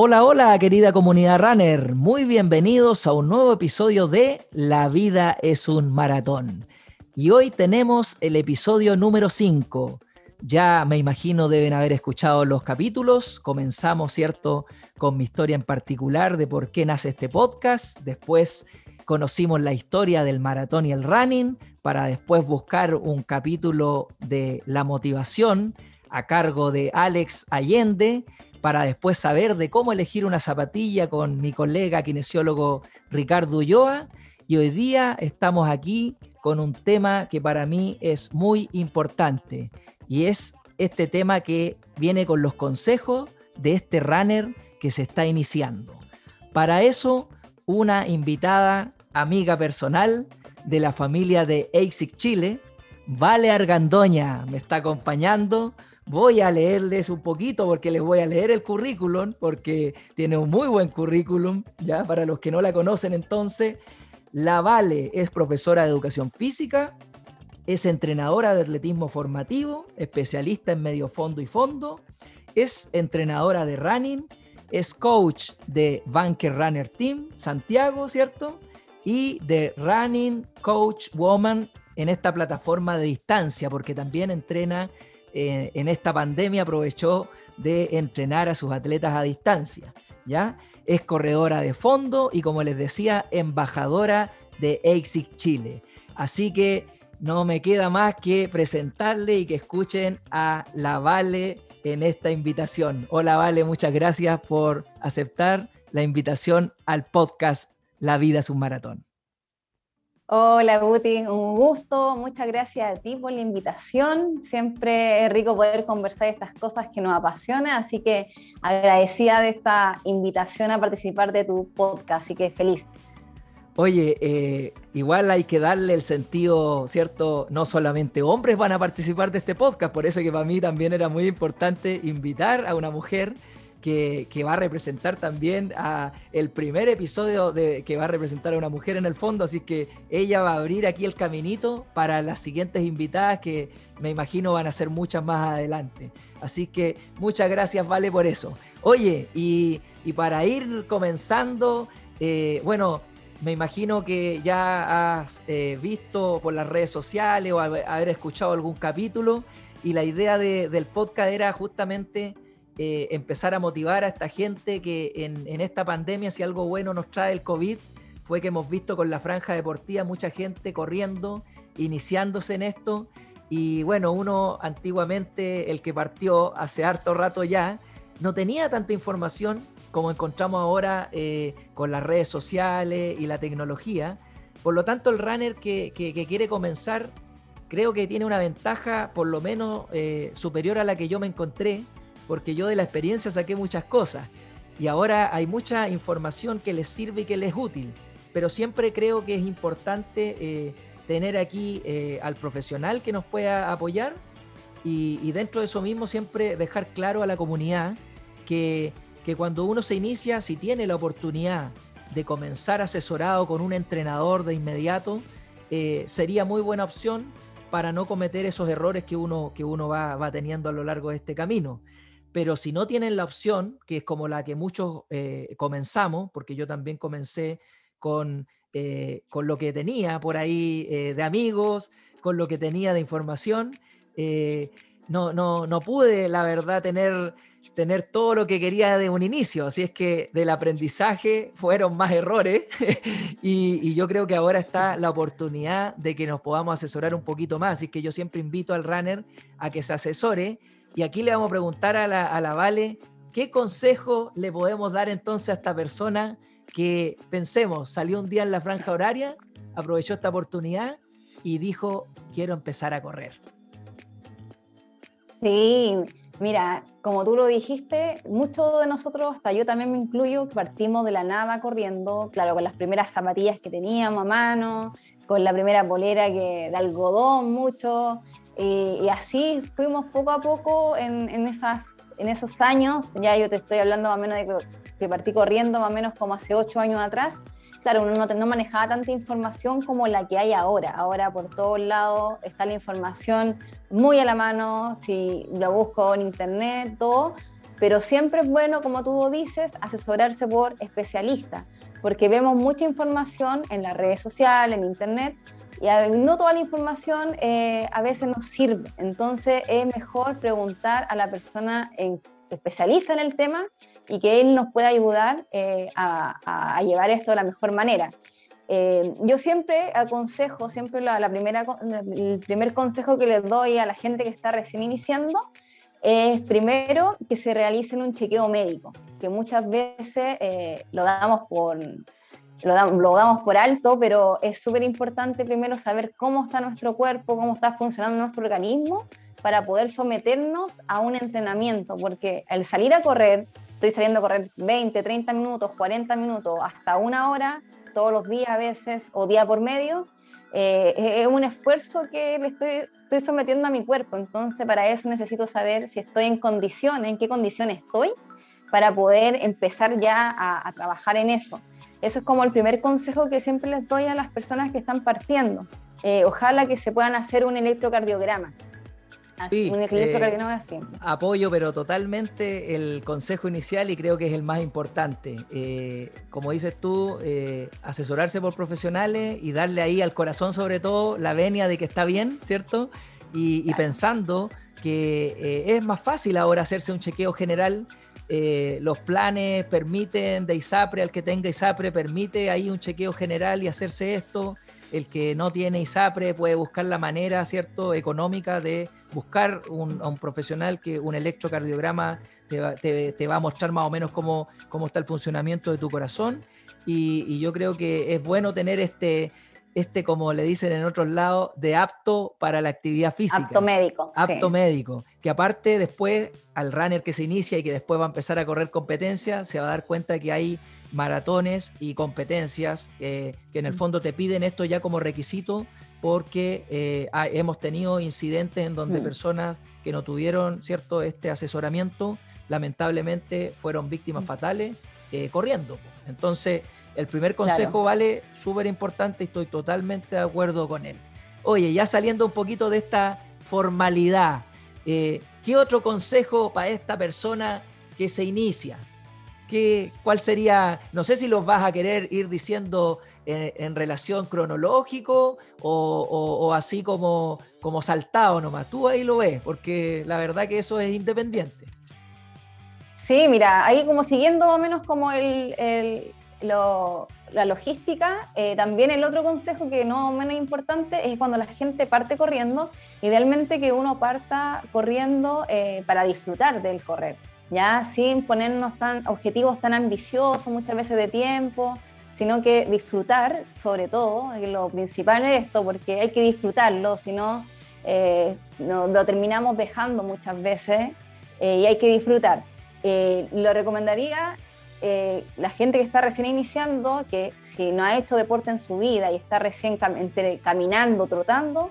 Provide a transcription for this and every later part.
Hola, hola, querida comunidad runner. Muy bienvenidos a un nuevo episodio de La vida es un maratón. Y hoy tenemos el episodio número 5. Ya me imagino deben haber escuchado los capítulos. Comenzamos, ¿cierto?, con mi historia en particular de por qué nace este podcast. Después conocimos la historia del maratón y el running para después buscar un capítulo de la motivación a cargo de Alex Allende para después saber de cómo elegir una zapatilla con mi colega kinesiólogo Ricardo Ulloa. Y hoy día estamos aquí con un tema que para mí es muy importante y es este tema que viene con los consejos de este runner que se está iniciando. Para eso, una invitada, amiga personal de la familia de ASIC Chile, Vale Argandoña, me está acompañando voy a leerles un poquito porque les voy a leer el currículum, porque tiene un muy buen currículum, ya para los que no la conocen entonces. La Vale es profesora de educación física, es entrenadora de atletismo formativo, especialista en medio fondo y fondo, es entrenadora de running, es coach de Banker Runner Team Santiago, ¿cierto? Y de Running Coach Woman en esta plataforma de distancia, porque también entrena eh, en esta pandemia aprovechó de entrenar a sus atletas a distancia, ¿ya? Es corredora de fondo y como les decía, embajadora de ASIC Chile. Así que no me queda más que presentarle y que escuchen a la Vale en esta invitación. Hola Vale, muchas gracias por aceptar la invitación al podcast La vida es un maratón. Hola Guti, un gusto, muchas gracias a ti por la invitación. Siempre es rico poder conversar de estas cosas que nos apasionan, así que agradecida de esta invitación a participar de tu podcast, así que feliz. Oye, eh, igual hay que darle el sentido, ¿cierto? No solamente hombres van a participar de este podcast, por eso que para mí también era muy importante invitar a una mujer que, va a representar también a el primer episodio de, que va a representar a una mujer en el fondo, así que ella va a abrir aquí el caminito para las siguientes invitadas que me imagino van a ser muchas más adelante. Así que muchas gracias, Vale, por eso. Oye, y, para ir comenzando, eh, bueno, me imagino que ya has eh, visto por las redes sociales o haber, escuchado algún capítulo y la idea del podcast era justamente eh, empezar a motivar a esta gente que en, esta pandemia, si algo bueno nos trae el COVID, fue que hemos visto con la franja deportiva mucha gente corriendo, iniciándose en esto. Y bueno, uno antiguamente, el que partió hace harto rato ya, no tenía tanta información como encontramos ahora eh, con las redes sociales y la tecnología. Por lo tanto, el runner que, quiere comenzar creo que tiene una ventaja por lo menos eh, superior a la que yo me encontré, porque yo de la experiencia saqué muchas cosas y ahora hay mucha información que les sirve y que les es útil, pero siempre creo que es importante eh, tener aquí eh, al profesional que nos pueda apoyar y, dentro de eso mismo siempre dejar claro a la comunidad que, que cuando uno se inicia, si tiene la oportunidad de comenzar asesorado con un entrenador de inmediato, eh, sería muy buena opción para no cometer esos errores que uno, que uno va, va teniendo a lo largo de este camino. Pero si no tienen la opción, que es como la que muchos eh, comenzamos, porque yo también comencé con, eh, con lo que tenía por ahí eh, de amigos, con lo que tenía de información, no, no, no pude, la verdad, tener, tener todo lo que quería de un inicio. Así es que del aprendizaje fueron más errores y, y, yo creo que ahora está la oportunidad de que nos podamos asesorar un poquito más. Así que yo siempre invito al runner a que se asesore y aquí le vamos a preguntar a la, Vale, ¿qué consejo le podemos dar entonces a esta persona que pensemos, salió un día en la franja horaria, aprovechó esta oportunidad y dijo, quiero empezar a correr? Sí, mira, como tú lo dijiste, muchos de nosotros, hasta yo también me incluyo, partimos de la nada corriendo, claro, con las primeras zapatillas que teníamos a mano, con la primera polera que, de algodón mucho, y así fuimos poco a poco en, esas, en esos años, ya yo te estoy hablando más o menos de que, partí corriendo más o menos como hace ocho años atrás. Claro, uno no, no manejaba tanta información como la que hay ahora. Ahora por todos lados está la información muy a la mano, si lo busco en internet, todo. pero siempre es bueno, como tú dices, asesorarse por especialistas, porque vemos mucha información en las redes sociales, en internet, y no toda la información eh, a veces nos sirve. Entonces es mejor preguntar a la persona especialista en el tema y que él nos pueda ayudar eh, a, llevar esto de la mejor manera. Eh, yo siempre aconsejo, siempre la, primera, el primer consejo que les doy a la gente que está recién iniciando es primero que se realicen un chequeo médico, que muchas veces lo damos por lo, damos por alto, pero es súper importante primero saber cómo está nuestro cuerpo, cómo está funcionando nuestro organismo para poder someternos a un entrenamiento, porque al salir a correr, estoy saliendo a correr 20, 30 minutos, 40 minutos, hasta una hora, todos los días a veces, o día por medio, eh, es un esfuerzo que le estoy, estoy sometiendo a mi cuerpo. Entonces, para eso necesito saber si estoy en condiciones, en qué condiciones estoy, para poder empezar ya a trabajar en eso. Eso es como el primer consejo que siempre les doy a las personas que están partiendo. Eh, ojalá que se puedan hacer un electrocardiograma. Sí, un electrocardiograma eh, apoyo, pero totalmente el consejo inicial y creo que es el más importante. Eh, como dices tú, asesorarse por profesionales y darle ahí al corazón sobre todo la venia de que está bien, ¿cierto? Y, y pensando que es más fácil ahora hacerse un chequeo general eh, los planes permiten de ISAPRE, al que tenga ISAPRE, permite ahí un chequeo general y hacerse esto. El que no tiene ISAPRE puede buscar la manera, ¿cierto?, económica de buscar un, a un profesional que un electrocardiograma te va, te, va, a mostrar más o menos cómo, cómo está el funcionamiento de tu corazón. Y, y yo creo que es bueno tener este, este, como le dicen en otros lados, de apto para la actividad física. Apto médico. Apto médico. Que aparte después, al runner que se inicia y que después va a empezar a correr competencia, se va a dar cuenta que hay maratones y competencias eh, que en el fondo te piden esto ya como requisito porque eh, hemos tenido incidentes en donde mm. personas que no tuvieron cierto este asesoramiento lamentablemente fueron víctimas mm. fatales eh, corriendo. Entonces, el primer consejo vale súper importante y estoy totalmente de acuerdo con él. Oye, ya saliendo un poquito de esta formalidad, eh, ¿qué otro consejo para esta persona que se inicia? ¿Qué, ¿Cuál sería? No sé si los vas a querer ir diciendo eh, en, relación cronológico o, así como, como saltado nomás. Tú ahí lo ves, porque la verdad que eso es independiente. Sí, mira, ahí como siguiendo más o menos como el, la logística, eh, también el otro consejo que no menos importante es cuando la gente parte corriendo, idealmente que uno parta corriendo eh, para disfrutar del correr, ya sin ponernos tan objetivos tan ambiciosos muchas veces de tiempo, sino que disfrutar sobre todo, lo principal es esto, porque hay que disfrutarlo, si no eh, lo terminamos dejando muchas veces y hay que disfrutar. lo recomendaría eh, la gente que está recién iniciando, que si no ha hecho deporte en su vida y está recién caminando, trotando,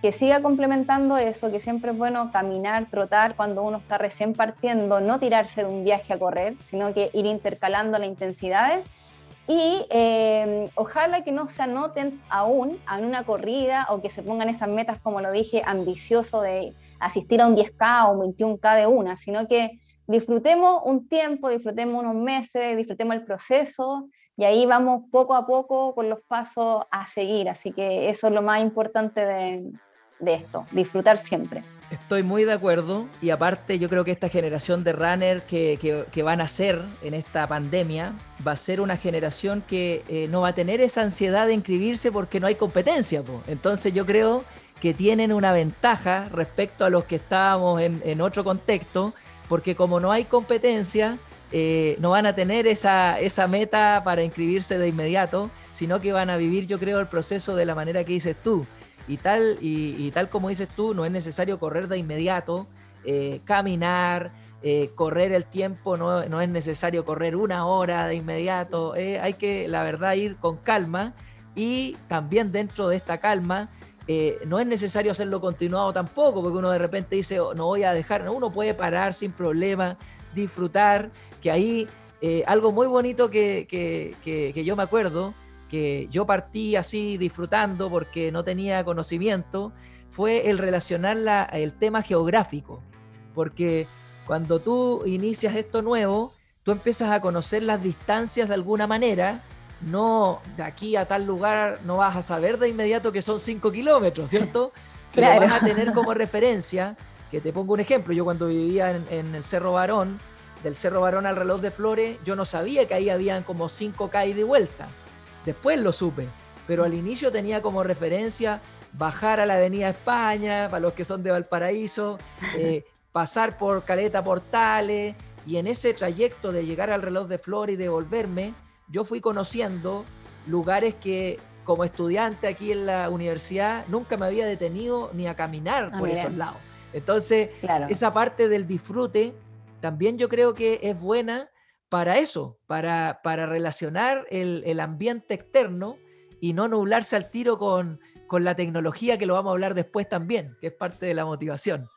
que siga complementando eso, que siempre es bueno caminar, trotar cuando uno está recién partiendo, no tirarse de un viaje a correr, sino que ir intercalando las intensidades. Y eh, ojalá que no se anoten aún en una corrida o que se pongan esas metas, como lo dije, ambicioso de asistir a un 10K o un 21K de una, sino que disfrutemos un tiempo, disfrutemos unos meses, disfrutemos el proceso y ahí vamos poco a poco con los pasos a seguir. Así que eso es lo más importante de, esto, disfrutar siempre. Estoy muy de acuerdo y aparte yo creo que esta generación de runner que, van a ser en esta pandemia va a ser una generación que eh, no va a tener esa ansiedad de inscribirse porque no hay competencia. Entonces yo creo que tienen una ventaja respecto a los que estábamos en otro contexto porque como no hay competencia, eh, no van a tener esa, esa meta para inscribirse de inmediato, sino que van a vivir, yo creo, el proceso de la manera que dices tú. Y tal, y, tal como dices tú, no es necesario correr de inmediato, eh, caminar, eh, correr el tiempo, no, no, es necesario correr una hora de inmediato, hay que, la verdad, ir con calma y también dentro de esta calma eh, no es necesario hacerlo continuado tampoco, porque uno de repente dice, oh, no voy a dejar, uno puede parar sin problema, disfrutar, que ahí eh, algo muy bonito que, que, yo me acuerdo, que yo partí así disfrutando porque no tenía conocimiento, fue el relacionar el tema geográfico, porque cuando tú inicias esto nuevo, tú empiezas a conocer las distancias de alguna manera. No, de aquí a tal lugar no vas a saber de inmediato que son 5 kilómetros, ¿cierto? Pero vas a tener como referencia, que te pongo un ejemplo, yo cuando vivía en, en el Cerro Barón, del Cerro Barón al reloj de Flores, yo no sabía que ahí habían como 5 K de vuelta. Después lo supe, pero al inicio tenía como referencia bajar a la Avenida España, para los que son de Valparaíso, eh, pasar por Caleta Portales, y en ese trayecto de llegar al reloj de Flores y devolverme, yo fui conociendo lugares que como estudiante aquí en la universidad nunca me había detenido ni a caminar ah, por esos lados. Entonces, esa parte del disfrute también yo creo que es buena para eso, para, para relacionar el, ambiente externo y no nublarse al tiro con, la tecnología, que lo vamos a hablar después también, que es parte de la motivación.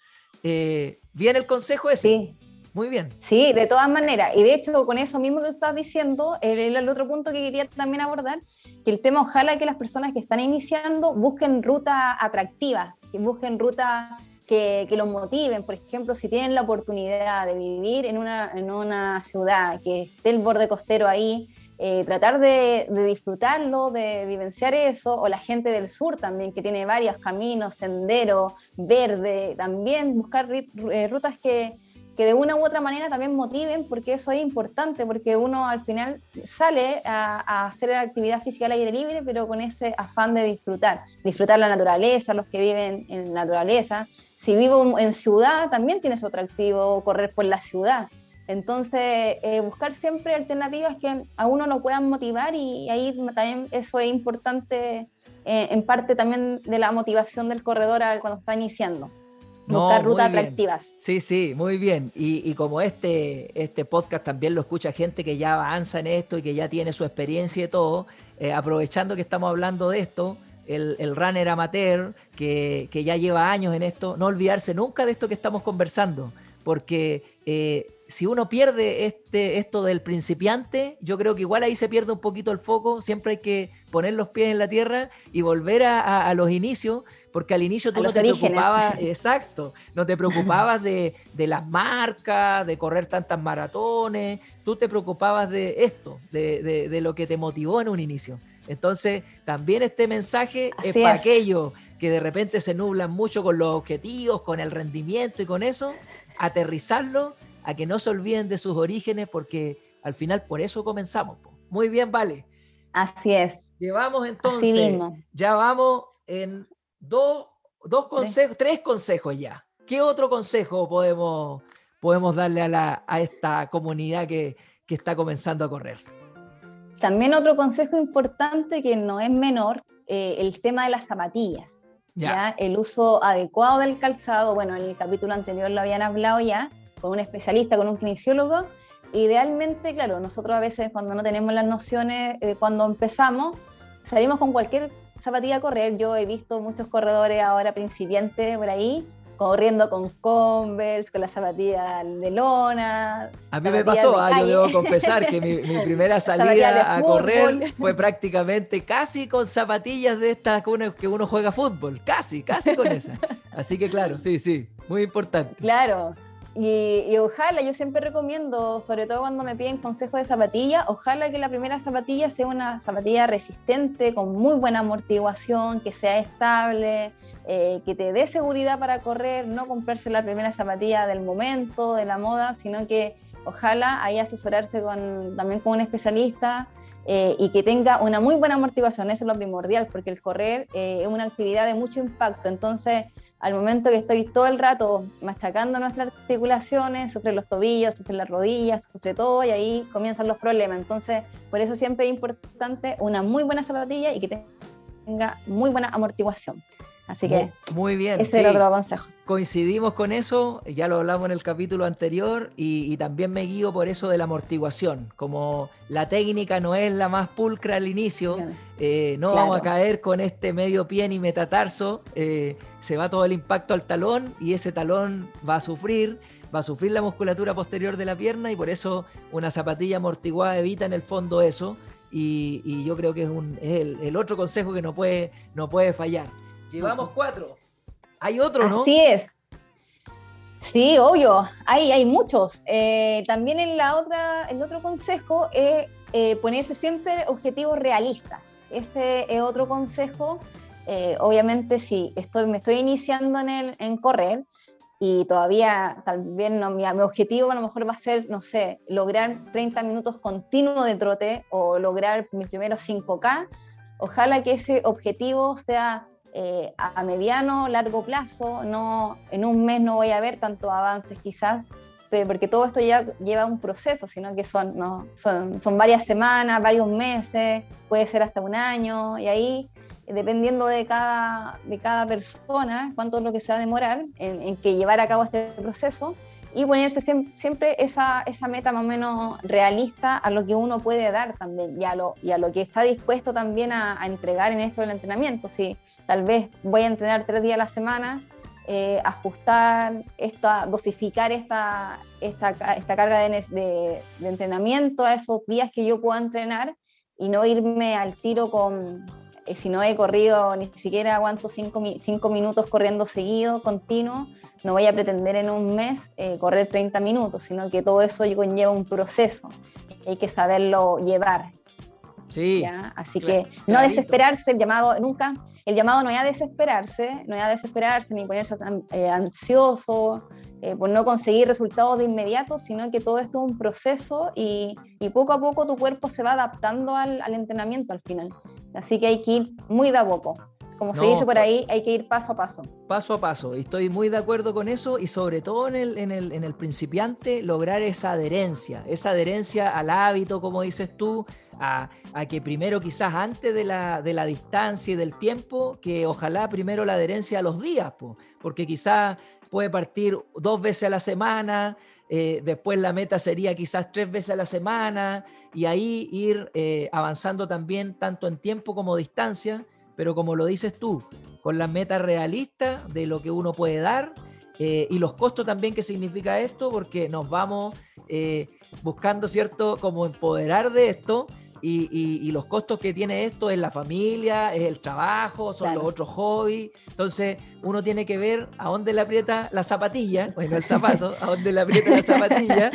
Eh, ¿Bien el consejo ese? Sí. Muy bien. Sí, de todas maneras. Y de hecho, con eso mismo que estás diciendo, el, el, otro punto que quería también abordar, que el tema ojalá que las personas que están iniciando busquen rutas atractivas, que busquen rutas que, los motiven. Por ejemplo, si tienen la oportunidad de vivir en una, en una ciudad que esté el borde costero ahí, eh, tratar de, de, disfrutarlo, de vivenciar eso, o la gente del sur también, que tiene varios caminos, senderos, verde, también buscar eh, rutas que, que de una u otra manera también motiven, porque eso es importante, porque uno al final sale a, hacer la actividad física al aire libre, pero con ese afán de disfrutar, disfrutar la naturaleza, los que viven en naturaleza, si vivo en ciudad, también tiene su atractivo correr por la ciudad. Entonces, eh, buscar siempre alternativas que a uno lo puedan motivar y ahí también eso es importante eh, en parte también de la motivación del corredor cuando está iniciando. Buscar rutas atractivas. Sí, sí, muy bien. Y, como este, este podcast también lo escucha gente que ya avanza en esto y que ya tiene su experiencia y todo, eh, aprovechando que estamos hablando de esto, el, el runner amateur que, que, ya lleva años en esto, no olvidarse nunca de esto que estamos conversando, porque eh, si uno pierde este, esto del principiante, yo creo que igual ahí se pierde un poquito el foco, siempre hay que poner los pies en la tierra y volver a, a, los inicios, porque al inicio tú no te preocupabas, exacto, no te preocupabas de, de, las marcas, de correr tantas maratones, tú te preocupabas de esto, de, de, de lo que te motivó en un inicio. Entonces, también este mensaje es para aquellos que de repente se nublan mucho con los objetivos, con el rendimiento y con eso, aterrizarlo a que no se olviden de sus orígenes porque al final por eso comenzamos. Muy bien, vale. Así es. Llevamos entonces, ya vamos en dos, dos consejos, tres. consejos ya. ¿Qué otro consejo podemos, podemos darle a, la, a esta comunidad que, que está comenzando a correr? También otro consejo importante que no es menor, eh, el tema de las zapatillas. Ya. El uso adecuado del calzado, bueno, en el capítulo anterior lo habían hablado ya, con un especialista, con un kinesiólogo. Idealmente, claro, nosotros a veces cuando no tenemos las nociones, eh, cuando empezamos, salimos con cualquier zapatilla a correr. Yo he visto muchos corredores ahora principiantes por ahí corriendo con Converse, con la zapatilla de lona. A mí me pasó, ah, yo debo confesar que mi, primera salida a correr fue prácticamente casi con zapatillas de estas que uno, que uno juega fútbol, casi, casi con esas. Así que claro, sí, sí, muy importante. Claro. Y, y, ojalá, yo siempre recomiendo, sobre todo cuando me piden consejos de zapatilla, ojalá que la primera zapatilla sea una zapatilla resistente, con muy buena amortiguación, que sea estable, eh, que te dé seguridad para correr, no comprarse la primera zapatilla del momento, de la moda, sino que ojalá ahí asesorarse con, también con un especialista eh, y que tenga una muy buena amortiguación, eso es lo primordial, porque el correr eh, es una actividad de mucho impacto, entonces al momento que estoy todo el rato machacando nuestras articulaciones, sufre los tobillos, sufre las rodillas, sufre todo y ahí comienzan los problemas. Entonces, por eso siempre es importante una muy buena zapatilla y que tenga muy buena amortiguación. Así que muy, bien. Ese es el otro consejo. Coincidimos con eso, ya lo hablamos en el capítulo anterior y, también me guío por eso de la amortiguación. Como la técnica no es la más pulcra al inicio, eh, no vamos a caer con este medio pie ni metatarso, eh, se va todo el impacto al talón y ese talón va a sufrir, va a sufrir la musculatura posterior de la pierna y por eso una zapatilla amortiguada evita en el fondo eso. Y, yo creo que es, un, el, el, otro consejo que no puede, no puede fallar. Llevamos cuatro. Hay otro, ¿no? Así es. Sí, obvio, hay, hay muchos. Eh, también en la otra, el otro consejo es eh, ponerse siempre objetivos realistas. Ese es otro consejo. Eh, obviamente, si estoy, me estoy iniciando en, el, en correr y todavía vez no, mi, mi, objetivo a lo mejor va a ser, no sé, lograr 30 minutos continuos de trote o lograr mis primeros 5K. Ojalá que ese objetivo sea eh, a mediano, largo plazo, no, en un mes no voy a ver tantos avances quizás, porque todo esto ya lleva un proceso, sino que son, ¿no? son, son varias semanas, varios meses, puede ser hasta un año, y ahí, dependiendo de cada, de cada persona, cuánto es lo que se va a demorar en, que llevar a cabo este proceso, y ponerse siempre esa, esa, meta más o menos realista a lo que uno puede dar también y a lo, y lo que está dispuesto también a, a entregar en esto del entrenamiento. Si, tal vez voy a entrenar tres días a la semana, eh, ajustar, esta, dosificar esta, esta, esta carga de, entrenamiento a esos días que yo pueda entrenar y no irme al tiro con, eh, si no he corrido ni siquiera aguanto cinco, cinco, minutos corriendo seguido, continuo, no voy a pretender en un mes eh, correr 30 minutos, sino que todo eso conlleva un proceso, hay que saberlo llevar. Sí. Así que no desesperarse, el llamado nunca, el llamado no es a desesperarse, no es a desesperarse ni ponerse eh, ansioso eh, por no conseguir resultados de inmediato, sino que todo esto es un proceso y, y poco a poco tu cuerpo se va adaptando al, al, entrenamiento al final. Así que hay que ir muy de a poco. Como no, se dice por ahí, hay que ir paso a paso. Paso a paso. Y estoy muy de acuerdo con eso y sobre todo en el, en el, en el principiante lograr esa adherencia, esa adherencia al hábito, como dices tú, a, a, que primero quizás antes de la, de la, distancia y del tiempo, que ojalá primero la adherencia a los días, po, porque quizás puede partir dos veces a la semana, eh, después la meta sería quizás tres veces a la semana y ahí ir eh, avanzando también tanto en tiempo como distancia pero como lo dices tú, con las metas realistas de lo que uno puede dar eh, y los costos también que significa esto, porque nos vamos eh, buscando, ¿cierto?, como empoderar de esto y, y, y, los costos que tiene esto es la familia, es el trabajo, son claro. los otros hobbies. Entonces, uno tiene que ver a dónde le aprieta la zapatilla, bueno, el zapato, a dónde le aprieta la zapatilla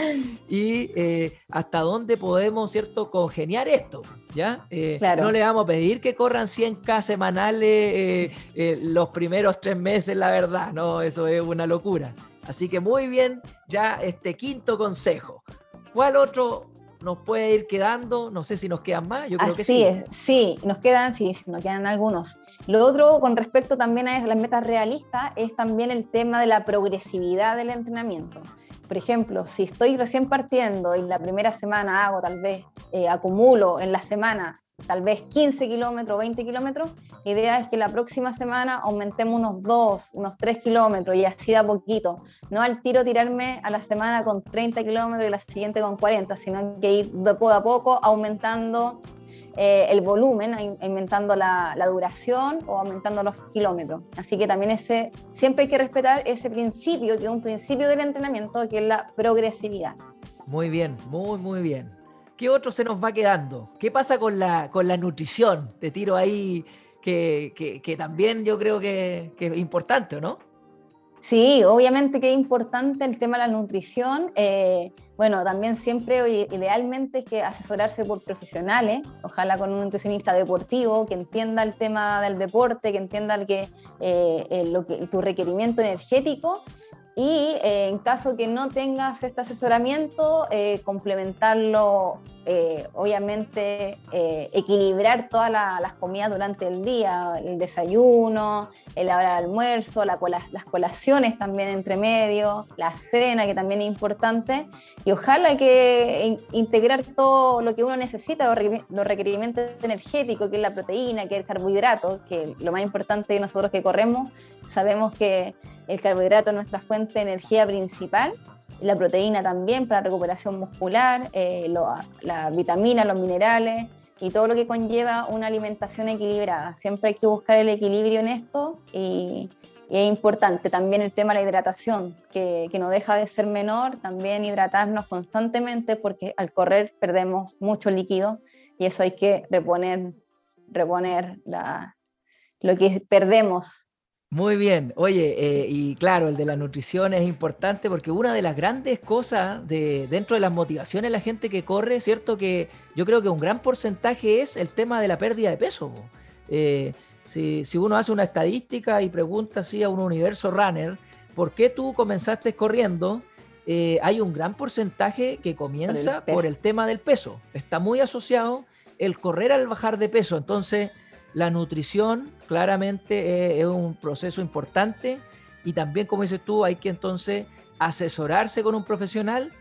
y eh, hasta dónde podemos, ¿cierto?, congeniar esto. ¿Ya? Eh, claro. No le vamos a pedir que corran 100K semanales eh, los primeros tres meses, la verdad, no, eso es una locura. Así que muy bien, ya este quinto consejo. ¿Cuál otro nos puede ir quedando, no sé si nos quedan más, yo creo Así que sí. Es, sí, nos quedan, sí, nos quedan algunos. Lo otro con respecto también a las metas realistas es también el tema de la progresividad del entrenamiento. Por ejemplo, si estoy recién partiendo y la primera semana hago, tal vez eh, acumulo en la semana tal vez 15 kilómetros, 20 kilómetros, la idea es que la próxima semana aumentemos unos 2, unos 3 kilómetros y así da poquito. No al tiro tirarme a la semana con 30 kilómetros y la siguiente con 40, sino que ir poco a poco aumentando eh, el volumen, aumentando la, la, duración o aumentando los kilómetros. Así que también ese, siempre hay que respetar ese principio, que es un principio del entrenamiento, que es la progresividad. Muy bien, muy, muy bien. ¿Qué otro se nos va quedando? ¿Qué pasa con la, con la nutrición? Te tiro ahí, que, que, también yo creo que, que, es importante, ¿no? Sí, obviamente que es importante el tema de la nutrición. Eh, bueno, también siempre idealmente es que asesorarse por profesionales, ojalá con un nutricionista deportivo que entienda el tema del deporte, que entienda el que, eh, lo que, tu requerimiento energético y eh, en caso que no tengas este asesoramiento, eh, complementarlo, eh, obviamente equilibrar todas la, las comidas durante el día, el desayuno, el almuerzo, la, las colaciones también entre medio, la cena que también es importante. Y ojalá que integrar todo lo que uno necesita, los requerimientos energéticos, que es la proteína, que es el carbohidrato, que lo más importante nosotros que corremos, sabemos que el carbohidrato es nuestra fuente de energía principal, la proteína también para recuperación muscular, eh, lo, la vitamina, los minerales y todo lo que conlleva una alimentación equilibrada. Siempre hay que buscar el equilibrio en esto y, y es importante también el tema de la hidratación, que, que, no deja de ser menor, también hidratarnos constantemente porque al correr perdemos mucho líquido y eso hay que reponer, reponer la, lo que perdemos Muy bien, oye, eh, y claro, el de la nutrición es importante porque una de las grandes cosas de, dentro de las motivaciones de la gente que corre, ¿cierto? Que yo creo que un gran porcentaje es el tema de la pérdida de peso. Eh, si, uno hace una estadística y pregunta así a un universo runner, ¿por qué tú comenzaste corriendo? Eh, hay un gran porcentaje que comienza por el tema del peso. Está muy asociado el correr al bajar de peso. Entonces, la nutrición claramente es, un proceso importante y también, como dices tú, hay que entonces asesorarse con un profesional,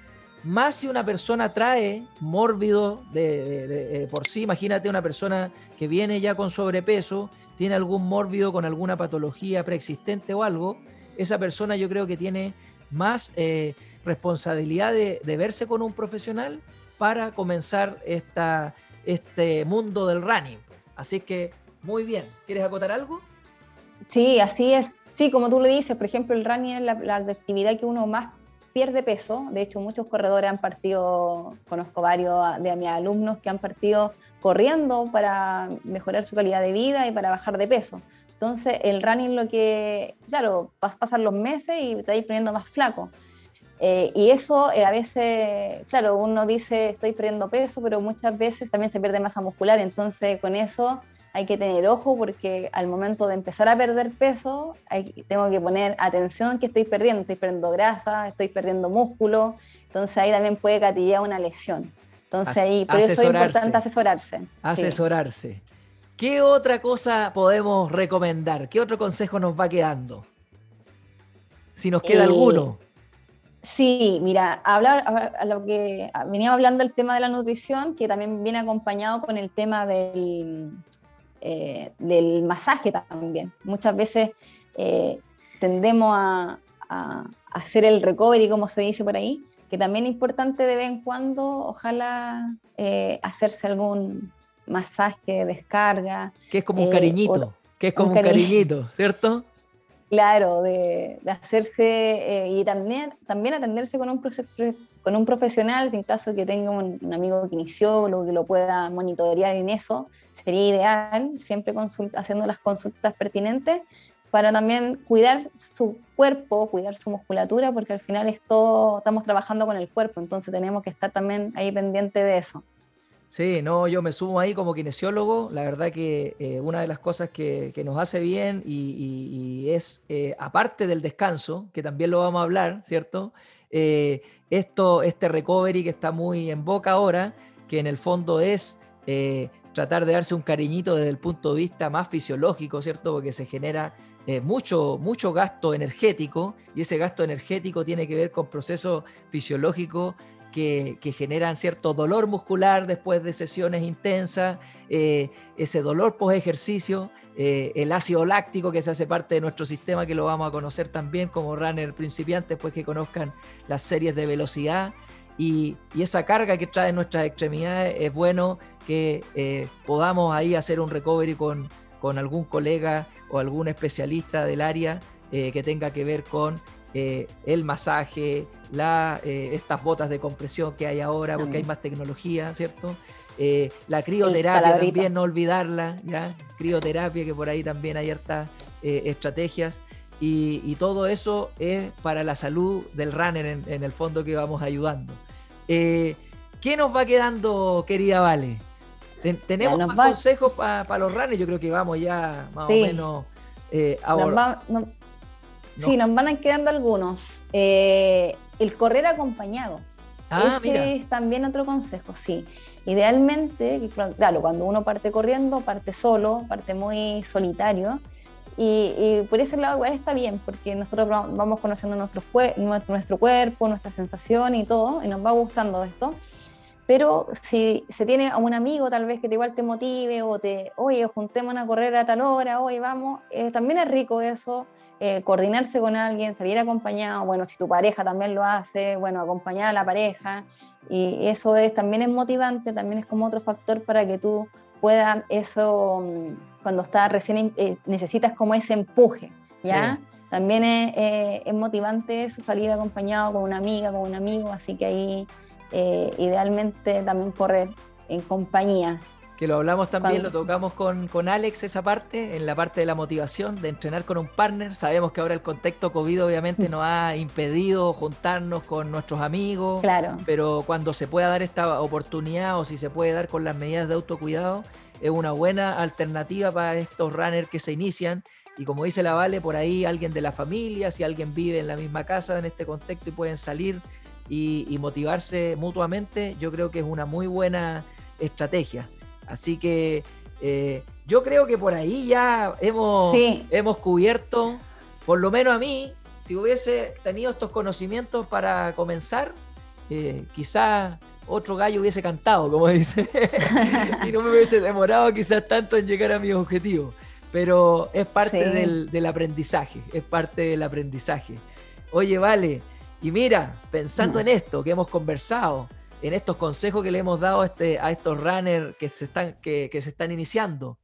más si una persona trae mórbido de, por sí, imagínate una persona que viene ya con sobrepeso, tiene algún mórbido con alguna patología preexistente o algo, esa persona yo creo que tiene más eh, responsabilidad de, de, verse con un profesional para comenzar esta, este mundo del running. Así que muy bien. ¿Quieres acotar algo? Sí, así es. Sí, como tú le dices, por ejemplo, el running es la, actividad que uno más pierde peso. De hecho, muchos corredores han partido, conozco varios de mis alumnos que han partido corriendo para mejorar su calidad de vida y para bajar de peso. Entonces, el running lo que, claro, vas a pasar los meses y te vas poniendo más flaco. Eh, y eso eh, a veces, claro, uno dice estoy perdiendo peso, pero muchas veces también se pierde masa muscular. Entonces, con eso hay que tener ojo porque al momento de empezar a perder peso, tengo que poner atención que estoy perdiendo. Estoy perdiendo grasa, estoy perdiendo músculo, entonces ahí también puede gatillar una lesión. Entonces ahí, por eso es importante asesorarse. Asesorarse. ¿Qué otra cosa podemos recomendar? ¿Qué otro consejo nos va quedando? Si nos queda eh, alguno. Sí, mira, hablar a lo que venía hablando el tema de la nutrición, que también viene acompañado con el tema del, eh, del masaje también. Muchas veces eh, tendemos a, hacer el recovery, como se dice por ahí, que también es importante de vez en cuando, ojalá eh, hacerse algún masaje, descarga. Que es como un cariñito, que es como un, cariñito, ¿cierto? Claro, de, hacerse y también, también atenderse con un, con un profesional, sin caso que tenga un, un amigo kinesiólogo que lo pueda monitorear en eso, sería ideal, siempre haciendo las consultas pertinentes para también cuidar su cuerpo, cuidar su musculatura, porque al final es todo, estamos trabajando con el cuerpo, entonces tenemos que estar también ahí pendiente de eso. Sí, no, yo me sumo ahí como kinesiólogo. La verdad que eh, una de las cosas que, nos hace bien y, es, eh, aparte del descanso, que también lo vamos a hablar, ¿cierto? Eh, esto, este recovery que está muy en boca ahora, que en el fondo es tratar de darse un cariñito desde el punto de vista más fisiológico, ¿cierto? Porque se genera eh, mucho, mucho gasto energético y ese gasto energético tiene que ver con procesos fisiológicos que, generan cierto dolor muscular después de sesiones intensas, eh, ese dolor post ejercicio, eh, el ácido láctico que se hace parte de nuestro sistema, que lo vamos a conocer también como runner principiantes, pues que conozcan las series de velocidad y, esa carga que trae nuestras extremidades es bueno que eh, podamos ahí hacer un recovery con, con, algún colega o algún especialista del área eh, que tenga que ver con eh, el masaje, la, estas botas de compresión que hay ahora, porque hay más tecnología, ¿cierto? La crioterapia también, no olvidarla, ¿ya? Crioterapia, que por ahí también hay hartas estrategias. Y, todo eso es para la salud del runner en, el fondo que vamos ayudando. Eh, ¿Qué nos va quedando, querida Vale? ¿Tenemos más consejos para los runners? Yo creo que vamos ya más o menos eh, ahora. Sí, nos van quedando algunos. Eh, el correr acompañado. Ah, Ese es también otro consejo, sí. Idealmente, claro, cuando uno parte corriendo, parte solo, parte muy solitario. Y, por ese lado igual está bien, porque nosotros vamos conociendo nuestro, cuerpo, nuestra sensación y todo, y nos va gustando esto. Pero si se tiene a un amigo tal vez que te igual te motive o te, oye, juntemos a correr a tal hora, oye, vamos, eh, también es rico eso, eh, coordinarse con alguien, salir acompañado, bueno, si tu pareja también lo hace, bueno, acompañar a la pareja, y eso es, también es motivante, también es como otro factor para que tú puedas eso mm, cuando estás recién, eh, necesitas como ese empuje, ¿ya? También es, motivante eso, salir acompañado con una amiga, con un amigo, así que ahí eh, idealmente también correr en compañía. Que lo hablamos también, lo tocamos con, con, Alex esa parte, en la parte de la motivación, de entrenar con un partner. Sabemos que ahora el contexto COVID obviamente nos ha impedido juntarnos con nuestros amigos, claro. pero cuando se pueda dar esta oportunidad o si se puede dar con las medidas de autocuidado, es una buena alternativa para estos runners que se inician. Y como dice la Vale, por ahí alguien de la familia, si alguien vive en la misma casa en este contexto y pueden salir y, y motivarse mutuamente, yo creo que es una muy buena estrategia. Así que eh, yo creo que por ahí ya hemos, hemos cubierto, por lo menos a mí, si hubiese tenido estos conocimientos para comenzar, eh, quizás otro gallo hubiese cantado, como dice, y no me hubiese demorado quizás tanto en llegar a mis objetivos. Pero es parte del, del aprendizaje, es parte del aprendizaje. Oye, vale, y mira, pensando en esto que hemos conversado, en estos consejos que le hemos dado a, este, a estos runners que se, están, que, se están iniciando.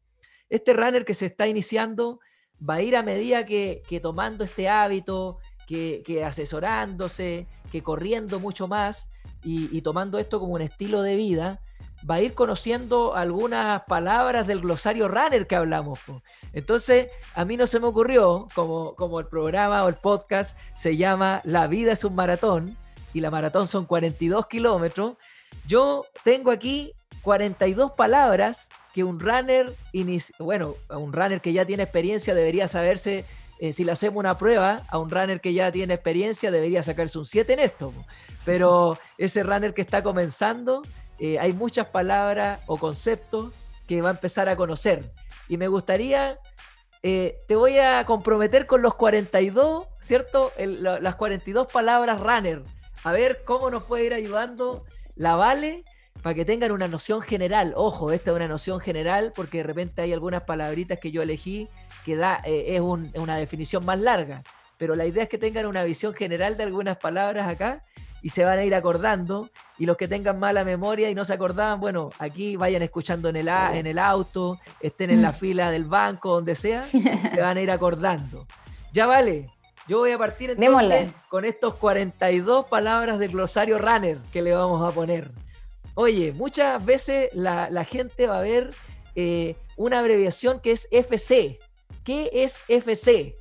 Este runner que se está iniciando va a ir a medida que, tomando este hábito, que, asesorándose, que corriendo mucho más y, tomando esto como un estilo de vida, va a ir conociendo algunas palabras del glosario runner que hablamos. Entonces, a mí no se me ocurrió, como, como el programa o el podcast se llama La vida es un maratón, y la maratón son 42 kilómetros, yo tengo aquí 42 palabras que un runner, bueno, un runner que ya tiene experiencia debería saberse, eh, si le hacemos una prueba, a un runner que ya tiene experiencia debería sacarse un 7 en esto. Pero ese runner que está comenzando, eh, hay muchas palabras o conceptos que va a empezar a conocer. Y me gustaría, eh, te voy a comprometer con los 42, ¿cierto? las 42 palabras runner a ver cómo nos puede ir ayudando la Vale para que tengan una noción general. Ojo, esta es una noción general porque de repente hay algunas palabritas que yo elegí que da, eh, es una definición más larga. Pero la idea es que tengan una visión general de algunas palabras acá y se van a ir acordando. Y los que tengan mala memoria y no se acordaban, bueno, aquí vayan escuchando en el, en el auto, estén en la fila del banco, donde sea, se van a ir acordando. Ya vale, yo voy a partir entonces con estos 42 palabras del glosario runner que le vamos a poner. Oye, muchas veces la, gente va a ver eh, una abreviación que es FC. ¿Qué es FC?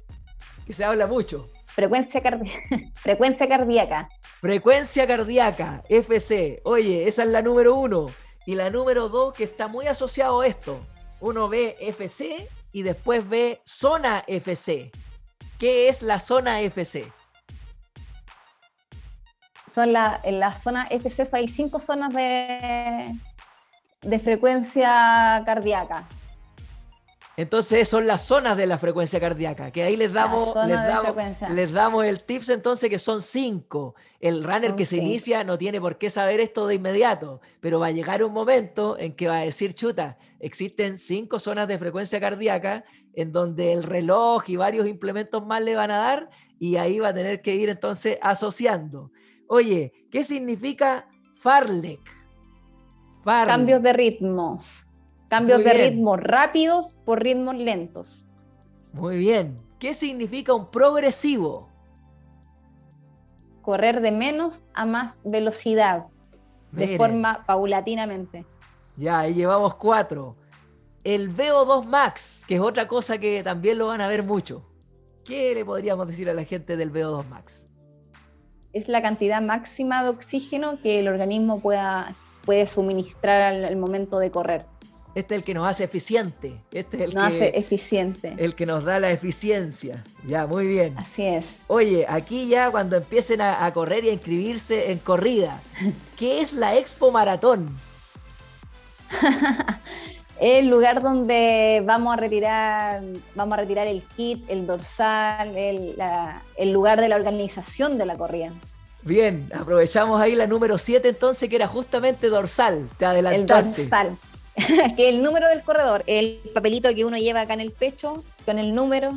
Que se habla mucho. Frecuencia, Frecuencia cardíaca. Frecuencia cardíaca, FC. Oye, esa es la número uno. Y la número dos, que está muy asociado a esto. Uno ve FC y después ve zona FC. ¿Qué es la zona FC? Son la, en la zona FC hay cinco zonas de, de frecuencia cardíaca. Entonces son las zonas de la frecuencia cardíaca, que ahí les damos, les damos, el tips entonces que son cinco. El runner que se inicia no tiene por qué saber esto de inmediato, pero va a llegar un momento en que va a decir, chuta, existen cinco zonas de frecuencia cardíaca en donde el reloj y varios implementos más le van a dar y ahí va a tener que ir entonces asociando. Oye, ¿qué significa Farlek? Cambios de ritmos. Cambios de ritmo rápidos por ritmos lentos. Muy bien. ¿Qué significa un progresivo? Correr de menos a más velocidad, de forma paulatinamente. Ya, ahí llevamos cuatro. El VO2 Max, que es otra cosa que también lo van a ver mucho. ¿Qué le podríamos decir a la gente del VO2 Max? Es la cantidad máxima de oxígeno que el organismo pueda, puede suministrar al momento de correr. Este es el que nos hace eficiente. Este es el nos hace eficiente. El que nos da la eficiencia. Ya, muy bien. Así es. Oye, aquí ya cuando empiecen a, correr y a inscribirse en corrida, ¿qué es la Expo Maratón? el lugar donde vamos a retirar, vamos a retirar el kit, el dorsal, el, el lugar de la organización de la corrida. Bien, aprovechamos ahí la número 7 entonces, que era justamente dorsal. Te adelantaste. El dorsal. que el número del corredor, el papelito que uno lleva acá en el pecho con el número,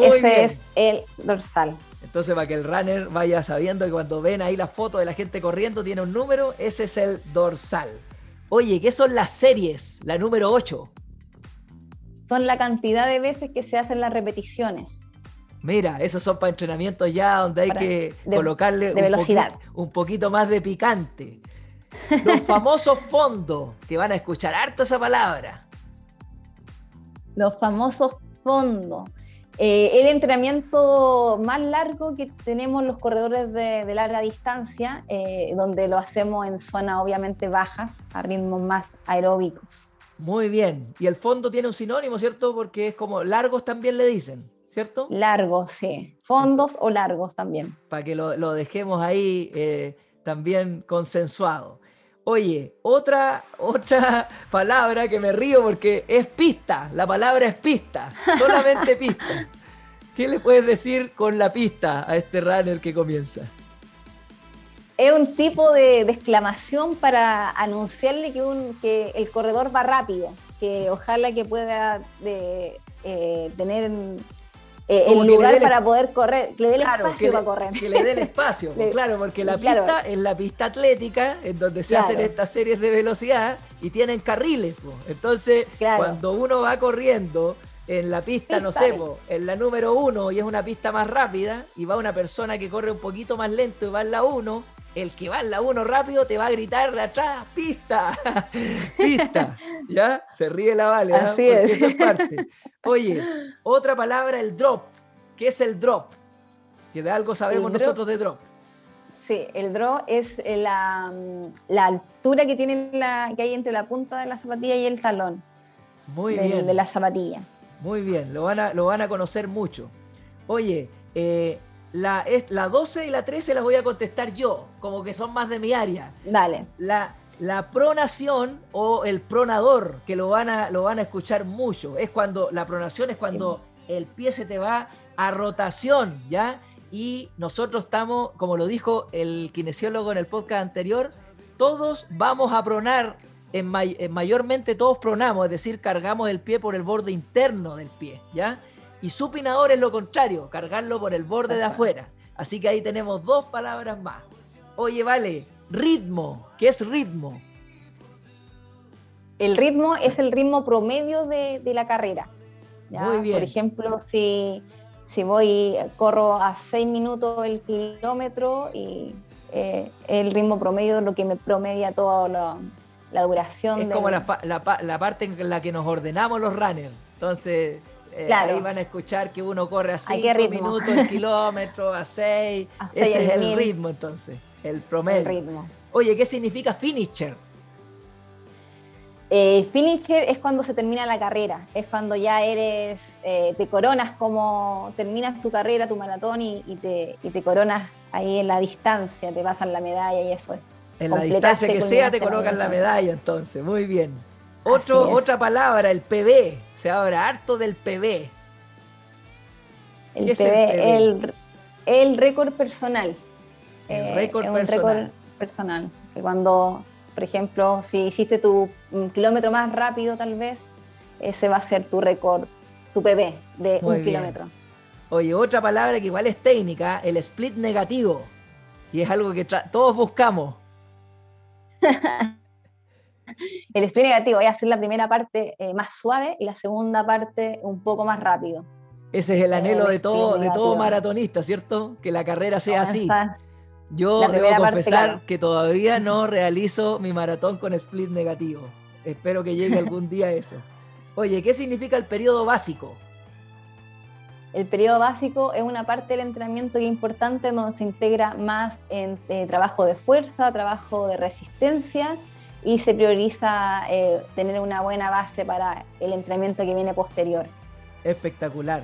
ese es el dorsal. Entonces, para que el runner vaya sabiendo que cuando ven ahí la foto de la gente corriendo tiene un número, ese es el dorsal. Oye, ¿qué son las series? La número 8. Son la cantidad de veces que se hacen las repeticiones. Mira, esos son para entrenamientos ya donde hay que colocarle de velocidad. un poquito más de picante. Los famosos fondos, que van a escuchar harto esa palabra. Los famosos fondos. Eh, el entrenamiento más largo que tenemos los corredores de, larga distancia, eh, donde lo hacemos en zonas obviamente bajas, a ritmos más aeróbicos. Muy bien. Y el fondo tiene un sinónimo, ¿cierto? Porque es como largos también le dicen, ¿cierto? Largos, sí. Fondos o largos también. Para que lo, dejemos ahí eh, también consensuado. Oye, otra, otra palabra que me río porque es pista. La palabra es pista. Solamente pista. ¿Qué le puedes decir con la pista a este runner que comienza? Es un tipo de, exclamación para anunciarle que, un, que el corredor va rápido, que ojalá que pueda de, eh, tener eh, el lugar para poder correr, que le dé el espacio para correr. Que le dé el espacio, claro, porque la pista es la pista atlética, en donde se hacen estas series de velocidad y tienen carriles. Entonces, cuando uno va corriendo en la pista, no sé, en la número uno y es una pista más rápida, y va una persona que corre un poquito más lento y va en la uno, el que va en la uno rápido te va a gritar de atrás, pista, pista, ¿ya? Se ríe la Vale, Así es. Eso es parte. Oye, otra palabra, el drop. ¿Qué es el drop? Que de algo sabemos nosotros de drop. Sí, el drop es la, la altura que, tiene la, que hay entre la punta de la zapatilla y el talón. Muy bien. De la zapatilla. Muy bien, lo van a, lo van a conocer mucho. Oye, eh, la, la 12 y la 13 las voy a contestar yo, como que son más de mi área. Dale. La, la pronación o el pronador, que lo van, a, lo van a escuchar mucho, es cuando la pronación es cuando el pie se te va a rotación, ¿ya? Y nosotros estamos, como lo dijo el kinesiólogo en el podcast anterior, todos vamos a pronar, en, mayormente todos pronamos, es decir, cargamos el pie por el borde interno del pie, ¿ya? Y supinador es lo contrario, cargarlo por el borde de afuera. Así que ahí tenemos dos palabras más. Oye, vale, Ritmo, ¿qué es ritmo? El ritmo es el ritmo promedio de, la carrera. Muy bien. Por ejemplo, si, si voy, corro a 6 minutos el kilómetro y eh, el ritmo promedio es lo que me promedia toda la, duración. Es como la, la, parte en la que nos ordenamos los runners. Entonces, eh, ahí van a escuchar que uno corre a 5 minutos el kilómetro, a 6. Ese es el ritmo entonces el promedio. ritmo. Oye, ¿qué significa finisher? Eh, finisher es cuando se termina la carrera, es cuando ya eres, eh, te coronas como terminas tu carrera, tu maratón y, te, coronas ahí en la distancia, te pasan la medalla y eso es. En la distancia que sea te colocan la medalla entonces, muy bien. Otro, otra palabra, el PB, se habla harto del PB. El PB, el récord personal. El eh, récord personal. personal. Que cuando, por ejemplo, si hiciste tu kilómetro más rápido, tal vez, ese va a ser tu récord, tu PB de un kilómetro. Oye, otra palabra que igual es técnica, el split negativo. Y es algo que todos buscamos. el split negativo, voy a hacer la primera parte eh, más suave y la segunda parte un poco más rápido. Ese es el anhelo de todo, de todo maratonista, ¿cierto? Que la carrera sea así. Yo debo confesar que todavía no realizo mi maratón con split negativo. Espero que llegue algún día eso. Oye, ¿qué significa el periodo básico? El periodo básico es una parte del entrenamiento que es importante, donde se integra más en eh, trabajo de fuerza, trabajo de resistencia y se prioriza eh, tener una buena base para el entrenamiento que viene posterior. Espectacular.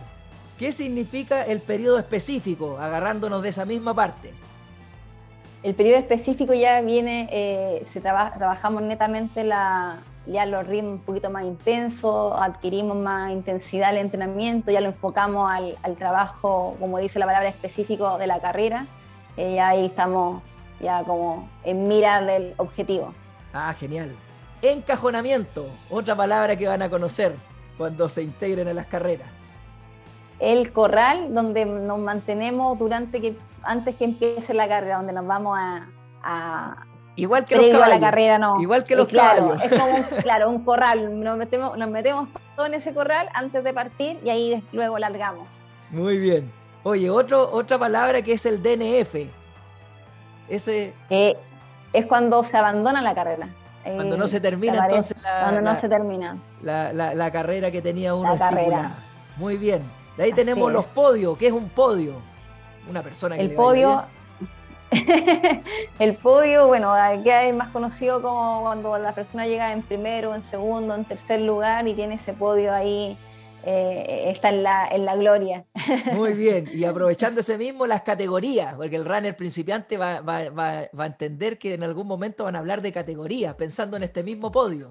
¿Qué significa el periodo específico, agarrándonos de esa misma parte? El periodo específico ya viene, eh, se trabajamos netamente la, ya los ritmos un poquito más intensos, adquirimos más intensidad al entrenamiento, ya lo enfocamos al, trabajo, como dice la palabra específico de la carrera, y ahí estamos ya como en mira del objetivo. Ah, genial. Encajonamiento, otra palabra que van a conocer cuando se integren a las carreras. El corral, donde nos mantenemos durante que antes que empiece la carrera, donde nos vamos a, Igual que los caballos. la carrera, no. Igual que los claro, Es como un, claro, un corral. Nos metemos, nos metemos todo en ese corral antes de partir y ahí luego largamos. Muy bien. Oye, otro, otra palabra que es el DNF. Ese. Eh, es cuando se abandona la carrera. Cuando no se termina entonces la, cuando no se termina. La, carrera que tenía uno. La carrera. Muy bien. De ahí tenemos los podios. ¿Qué es un podio? Una persona que El podio. el podio, bueno, aquí es más conocido como cuando la persona llega en primero, en segundo, en tercer lugar y tiene ese podio ahí eh, está en la, en la gloria. Muy bien, y aprovechando ese mismo, las categorías, porque el runner principiante va, va, va, va, a entender que en algún momento van a hablar de categorías, pensando en este mismo podio.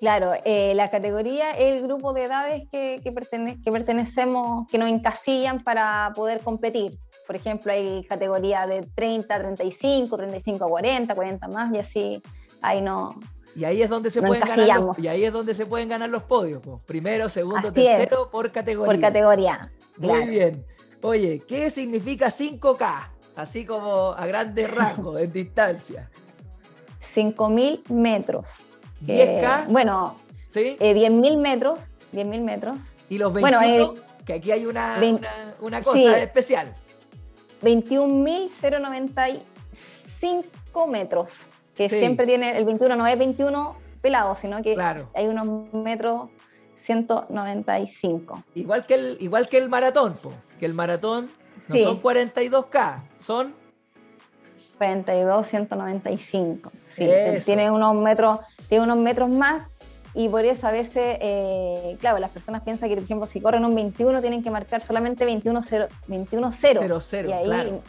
Claro, eh, la categoría es el grupo de edades que, que, que pertenecemos, que nos encasillan para poder competir. Por ejemplo, hay categoría de 30 a 35, 35 a 40, 40 más, y así ahí no, y ahí es donde se pueden ganar los, y ahí es donde se pueden ganar los podios. Primero, segundo, tercero por categoría. Por categoría. Muy bien. Oye, ¿qué significa 5K? Así como a grandes rasgos, en distancia. 5.000 metros. 10K. bueno, ¿Sí? Eh, 10.000 metros. 10.000 metros. Y los 21, bueno, eh, que aquí hay una, una, cosa especial. 21.095 metros que siempre tiene el 21, no es 21 pelado, sino que hay unos metros 195. Igual que el, igual que el maratón, que el maratón no son 42K, son 42, 195. Sí, tiene unos metros, tiene unos metros más y por eso a veces, eh, claro, las personas piensan que, por ejemplo, si corren un 21 tienen que marcar solamente 21-0. 21 y ahí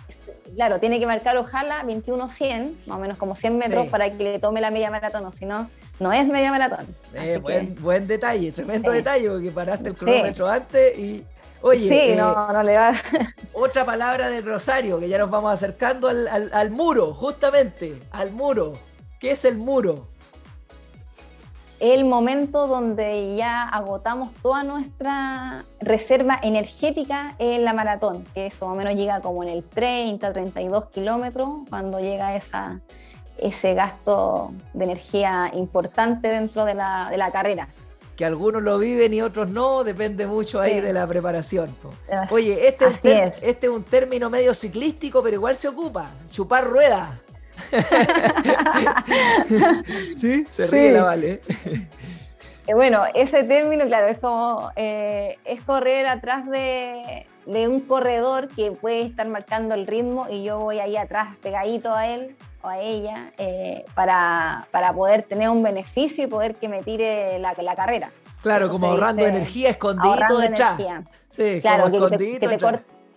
claro, tiene que marcar ojalá 21-100, más o menos como 100 metros, para que le tome la media maratón, o si no, no es media maratón. Eh, buen, detalle, tremendo detalle, porque paraste el cronómetro antes y. Oye, sí, no, eh, no le va. otra palabra del Rosario, que ya nos vamos acercando al, al muro, justamente, al muro. ¿Qué es el muro? El momento donde ya agotamos toda nuestra reserva energética en la maratón, que eso más o menos llega como en el 30, 32 kilómetros, cuando llega esa, ese gasto de energía importante dentro de la, carrera. Que algunos lo viven y otros no, depende mucho ahí de la preparación. Oye, este este es un término medio ciclístico, pero igual se ocupa, chupar ruedas. sí, se ríe la Vale. Eh, bueno, ese término, claro, es como eh, es correr atrás de, un corredor que puede estar marcando el ritmo y yo voy ahí atrás pegadito a él o a ella eh, para, poder tener un beneficio y poder que me tire la, la carrera. Claro, como ahorrando energía escondidito detrás. Sí, claro, que, te, que te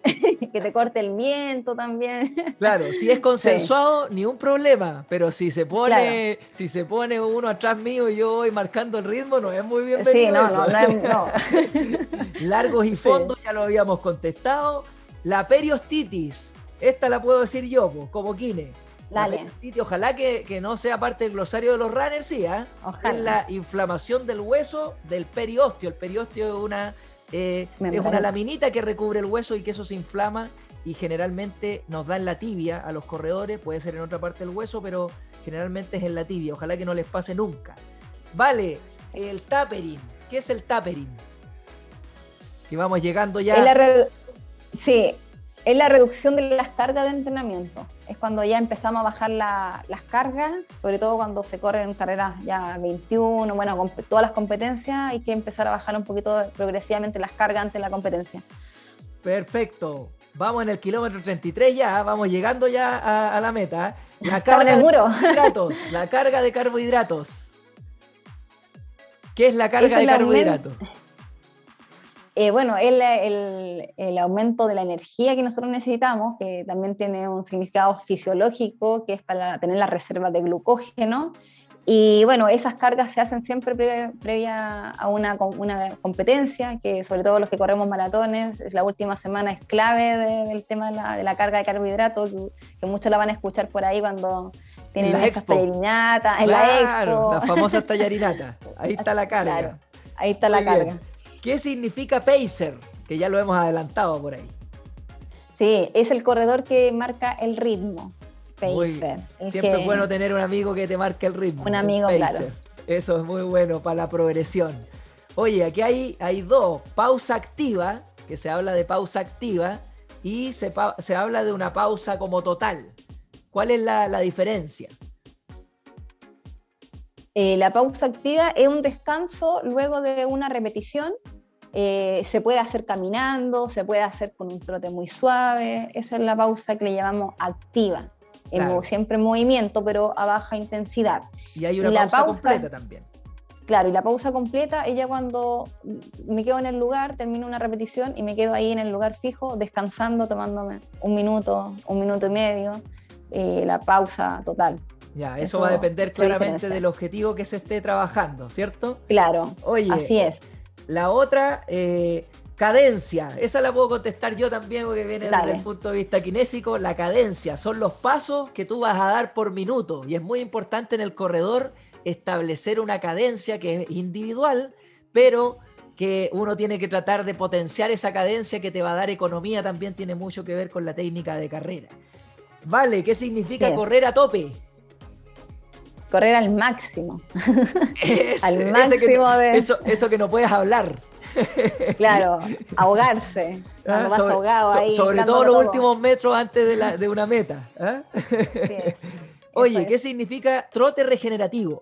que te corte el viento también. Claro, si es consensuado, ni un problema, pero si se pone, si se pone uno atrás mío y yo voy marcando el ritmo, no es muy bienvenido. Sí, no, no, no, Largos y fondos, ya lo habíamos contestado. La periostitis, esta la puedo decir yo, pues, como Kine. Dale. ojalá que, no sea parte del glosario de los runners, sí, ¿eh? Es la inflamación del hueso del periostio. El periostio es una eh, es una laminita que recubre el hueso y que eso se inflama y generalmente nos da en la tibia a los corredores, puede ser en otra parte del hueso, pero generalmente es en la tibia. Ojalá que no les pase nunca. Vale, el tapering. ¿Qué es el tapering? Que vamos llegando ya. sí, es la reducción de las cargas de entrenamiento. Es cuando ya empezamos a bajar las cargas, sobre todo cuando se corren carreras ya 21, bueno, todas las competencias, hay que empezar a bajar un poquito progresivamente las cargas ante la competencia. Perfecto. Vamos en el kilómetro 33 ya, vamos llegando ya a, la meta. La carga en el muro. De carbohidratos, la carga de carbohidratos. ¿Qué es la carga de carbohidratos? Eh, bueno, el, el, aumento de la energía que nosotros necesitamos, que también tiene un significado fisiológico, que es para tener la reserva de glucógeno. Y bueno, esas cargas se hacen siempre previa, a una, una, competencia, que sobre todo los que corremos maratones, la última semana es clave del tema de la, carga de carbohidratos, que, muchos la van a escuchar por ahí cuando tienen la esas tallarinatas, en la expo. las famosas tallarinatas. Ahí está la carga. ahí está la carga. ¿Qué significa pacer? Que ya lo hemos adelantado por ahí. Sí, es el corredor que marca el ritmo. Pacer. Siempre es bueno tener un amigo que te marque el ritmo. Un amigo, claro. Eso es muy bueno para la progresión. Oye, aquí hay, hay dos. Pausa activa, que se habla de pausa activa, y se, se habla de una pausa como total. ¿Cuál es la, diferencia? Eh, la pausa activa es un descanso luego de una repetición. Eh, se puede hacer caminando, se puede hacer con un trote muy suave. Esa es la pausa que le llamamos activa. siempre en movimiento, pero a baja intensidad. Y hay una pausa, completa también. Claro, y la pausa completa, ella cuando me quedo en el lugar, termino una repetición y me quedo ahí en el lugar fijo, descansando, tomándome un minuto, un minuto y medio, eh, la pausa total. Ya, eso, va a depender claramente del objetivo que se esté trabajando, ¿cierto? Claro, Oye, así es. La otra, eh, cadencia, esa la puedo contestar yo también porque viene desde el punto de vista kinésico. La cadencia son los pasos que tú vas a dar por minuto y es muy importante en el corredor establecer una cadencia que es individual, pero que uno tiene que tratar de potenciar esa cadencia que te va a dar economía, también tiene mucho que ver con la técnica de carrera. Vale, ¿qué significa correr a tope? Correr al máximo. al máximo eso, eso, que no puedes hablar. claro, ahogarse. Ah, sobre, ahogado ahí, sobre todo los últimos metros antes de, la, de una meta. ¿ah? Oye, ¿qué significa trote regenerativo?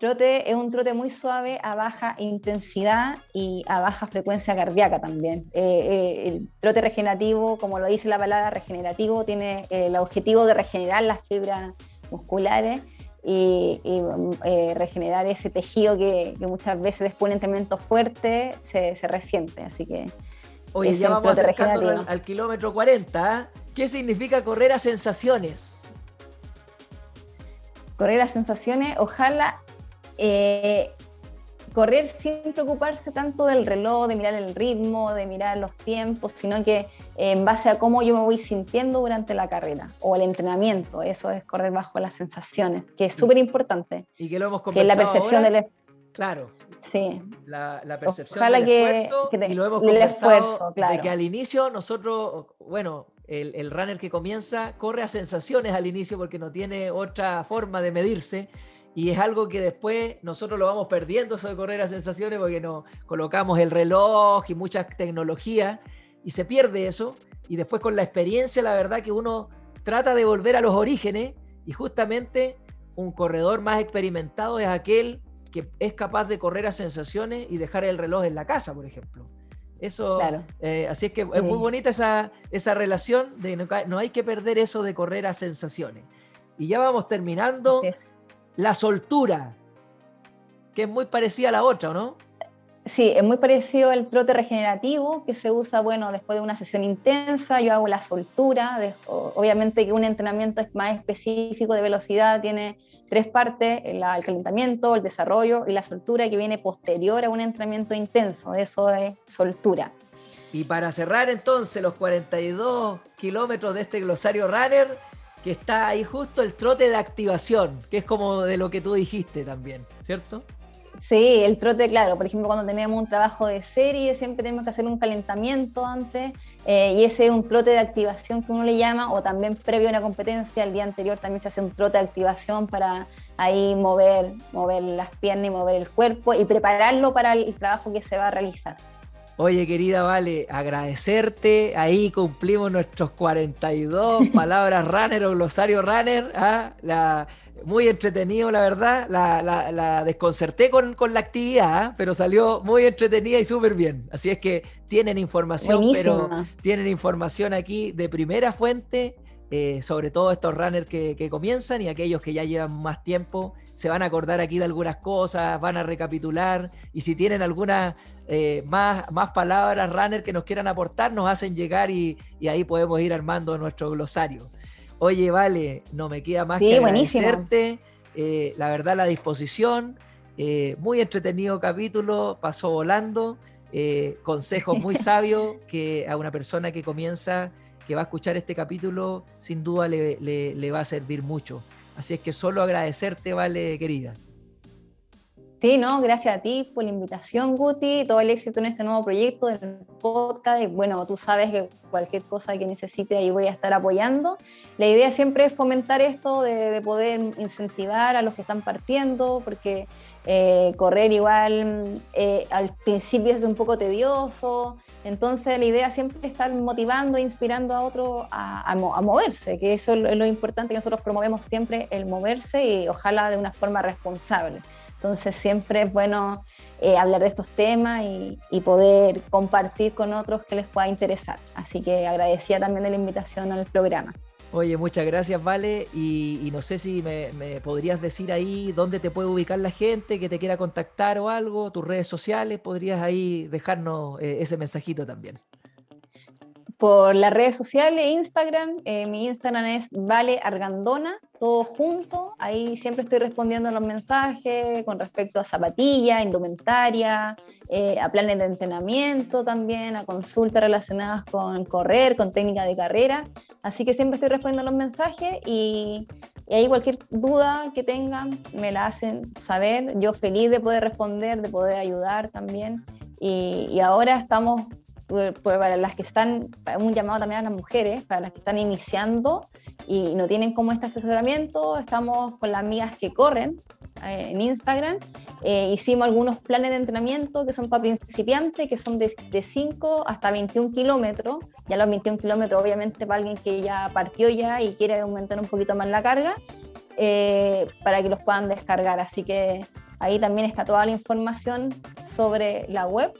Trote es un trote muy suave a baja intensidad y a baja frecuencia cardíaca también. Eh, eh, el trote regenerativo, como lo dice la palabra regenerativo, tiene eh, el objetivo de regenerar las fibras musculares y, regenerar ese tejido que, muchas veces después de un entrenamiento fuerte se, resiente. Así que. Oye, ya vamos acercándonos al, al, kilómetro 40. ¿Qué significa correr a sensaciones? Correr a sensaciones, ojalá eh, correr sin preocuparse tanto del reloj, de mirar el ritmo, de mirar los tiempos, sino que en base a cómo yo me voy sintiendo durante la carrera o el entrenamiento. Eso es correr bajo las sensaciones, que es súper importante. Y que lo hemos conversado Que la percepción del Claro. Sí. La, percepción del esfuerzo y lo hemos conversado de que al inicio nosotros, bueno, el, el runner que comienza corre a sensaciones al inicio porque no tiene otra forma de medirse y es algo que después nosotros lo vamos perdiendo, eso de correr a sensaciones, porque nos colocamos el reloj y mucha tecnología y se pierde eso. Y después con la experiencia, la verdad que uno trata de volver a los orígenes y justamente un corredor más experimentado es aquel que es capaz de correr a sensaciones y dejar el reloj en la casa, por ejemplo. Eso, eh, así es que es muy bonita esa, esa relación de no, no, hay que perder eso de correr a sensaciones. Y ya vamos terminando la soltura, que es muy parecida a la otra, ¿no? Sí, es muy parecido al trote regenerativo que se usa, bueno, después de una sesión intensa, yo hago la soltura, obviamente que un entrenamiento es más específico de velocidad, tiene tres partes, el, calentamiento, el desarrollo y la soltura que viene posterior a un entrenamiento intenso, eso es soltura. Y para cerrar entonces los 42 kilómetros de este glosario runner, que está ahí justo el trote de activación, que es como de lo que tú dijiste también, ¿cierto? Sí, el trote, claro. Por ejemplo, cuando tenemos un trabajo de serie, siempre tenemos que hacer un calentamiento antes, eh, y ese es un trote de activación que uno le llama, o también previo a una competencia, el día anterior también se hace un trote de activación para ahí mover, mover las piernas y mover el cuerpo y prepararlo para el trabajo que se va a realizar. Oye, querida Vale, agradecerte. Ahí cumplimos nuestros 42 palabras runner o glosario runner. ¿ah? La, muy entretenido, la verdad. La, desconcerté con, la actividad, ¿ah? pero salió muy entretenida y súper bien. Así es que tienen información, pero tienen información aquí de primera fuente. Eh, sobre todo estos runners que, que comienzan y aquellos que ya llevan más tiempo se van a acordar aquí de algunas cosas, van a recapitular y si tienen alguna eh, más, más palabras, runner, que nos quieran aportar, nos hacen llegar y, ahí podemos ir armando nuestro glosario. Oye, vale, no me queda más que agradecerte. Eh, la verdad, la disposición. Eh, muy entretenido capítulo, pasó volando. consejos muy sabios que a una persona que comienza, que va a escuchar este capítulo, sin duda le, le va a servir mucho. Así es que solo agradecerte, vale, querida. Sí, no, gracias a ti por la invitación, Guti, todo el éxito en este nuevo proyecto del podcast. Bueno, tú sabes que cualquier cosa que necesite ahí voy a estar apoyando. La idea siempre es fomentar esto de, poder incentivar a los que están partiendo, porque eh, correr igual eh, al principio es un poco tedioso, Entonces la idea siempre es estar motivando e inspirando a otros a, moverse, que eso es lo importante que nosotros promovemos siempre, el moverse y ojalá de una forma responsable. Entonces siempre es bueno eh, hablar de estos temas y, poder compartir con otros que les pueda interesar. Así que agradecía también de la invitación al programa. Oye, muchas gracias, Vale. Y, no sé si me, podrías decir ahí dónde te puede ubicar la gente que te quiera contactar o algo, tus redes sociales, podrías ahí dejarnos eh, ese mensajito también por las redes sociales, Instagram. Eh, mi Instagram es Vale Argandona, todo junto. Ahí siempre estoy respondiendo a los mensajes con respecto a zapatillas, indumentaria, eh, a planes de entrenamiento también, a consultas relacionadas con correr, con técnica de carrera. Así que siempre estoy respondiendo a los mensajes y, ahí cualquier duda que tengan me la hacen saber. Yo feliz de poder responder, de poder ayudar también. Y, y ahora estamos para las que están, un llamado también a las mujeres, para las que están iniciando y no tienen como este asesoramiento, estamos con las amigas que corren eh, en Instagram. Eh, hicimos algunos planes de entrenamiento que son para principiantes, que son de, de 5 hasta 21 kilómetros. Ya los 21 kilómetros, obviamente, para alguien que ya partió ya y quiere aumentar un poquito más la carga, eh, para que los puedan descargar. Así que ahí también está toda la información sobre la web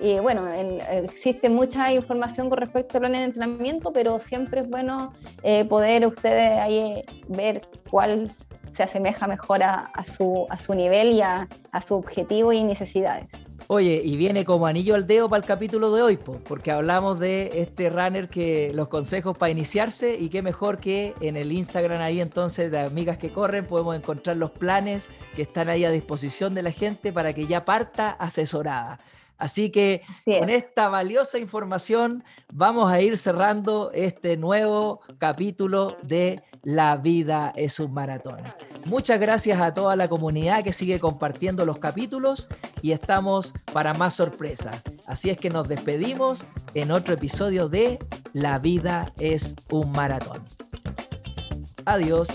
y bueno, existe mucha información con respecto al plan de entrenamiento, pero siempre es bueno eh, poder ustedes ahí ver cuál se asemeja mejor a, su, a su nivel y a, su objetivo y necesidades. Oye, y viene como anillo al dedo para el capítulo de hoy, porque hablamos de este runner que los consejos para iniciarse y qué mejor que en el Instagram ahí entonces de Amigas que Corren podemos encontrar los planes que están ahí a disposición de la gente para que ya parta asesorada. Así que con esta valiosa información vamos a ir cerrando este nuevo capítulo de La vida es un maratón. Muchas gracias a toda la comunidad que sigue compartiendo los capítulos y estamos para más sorpresas. Así es que nos despedimos en otro episodio de La vida es un maratón. Adiós.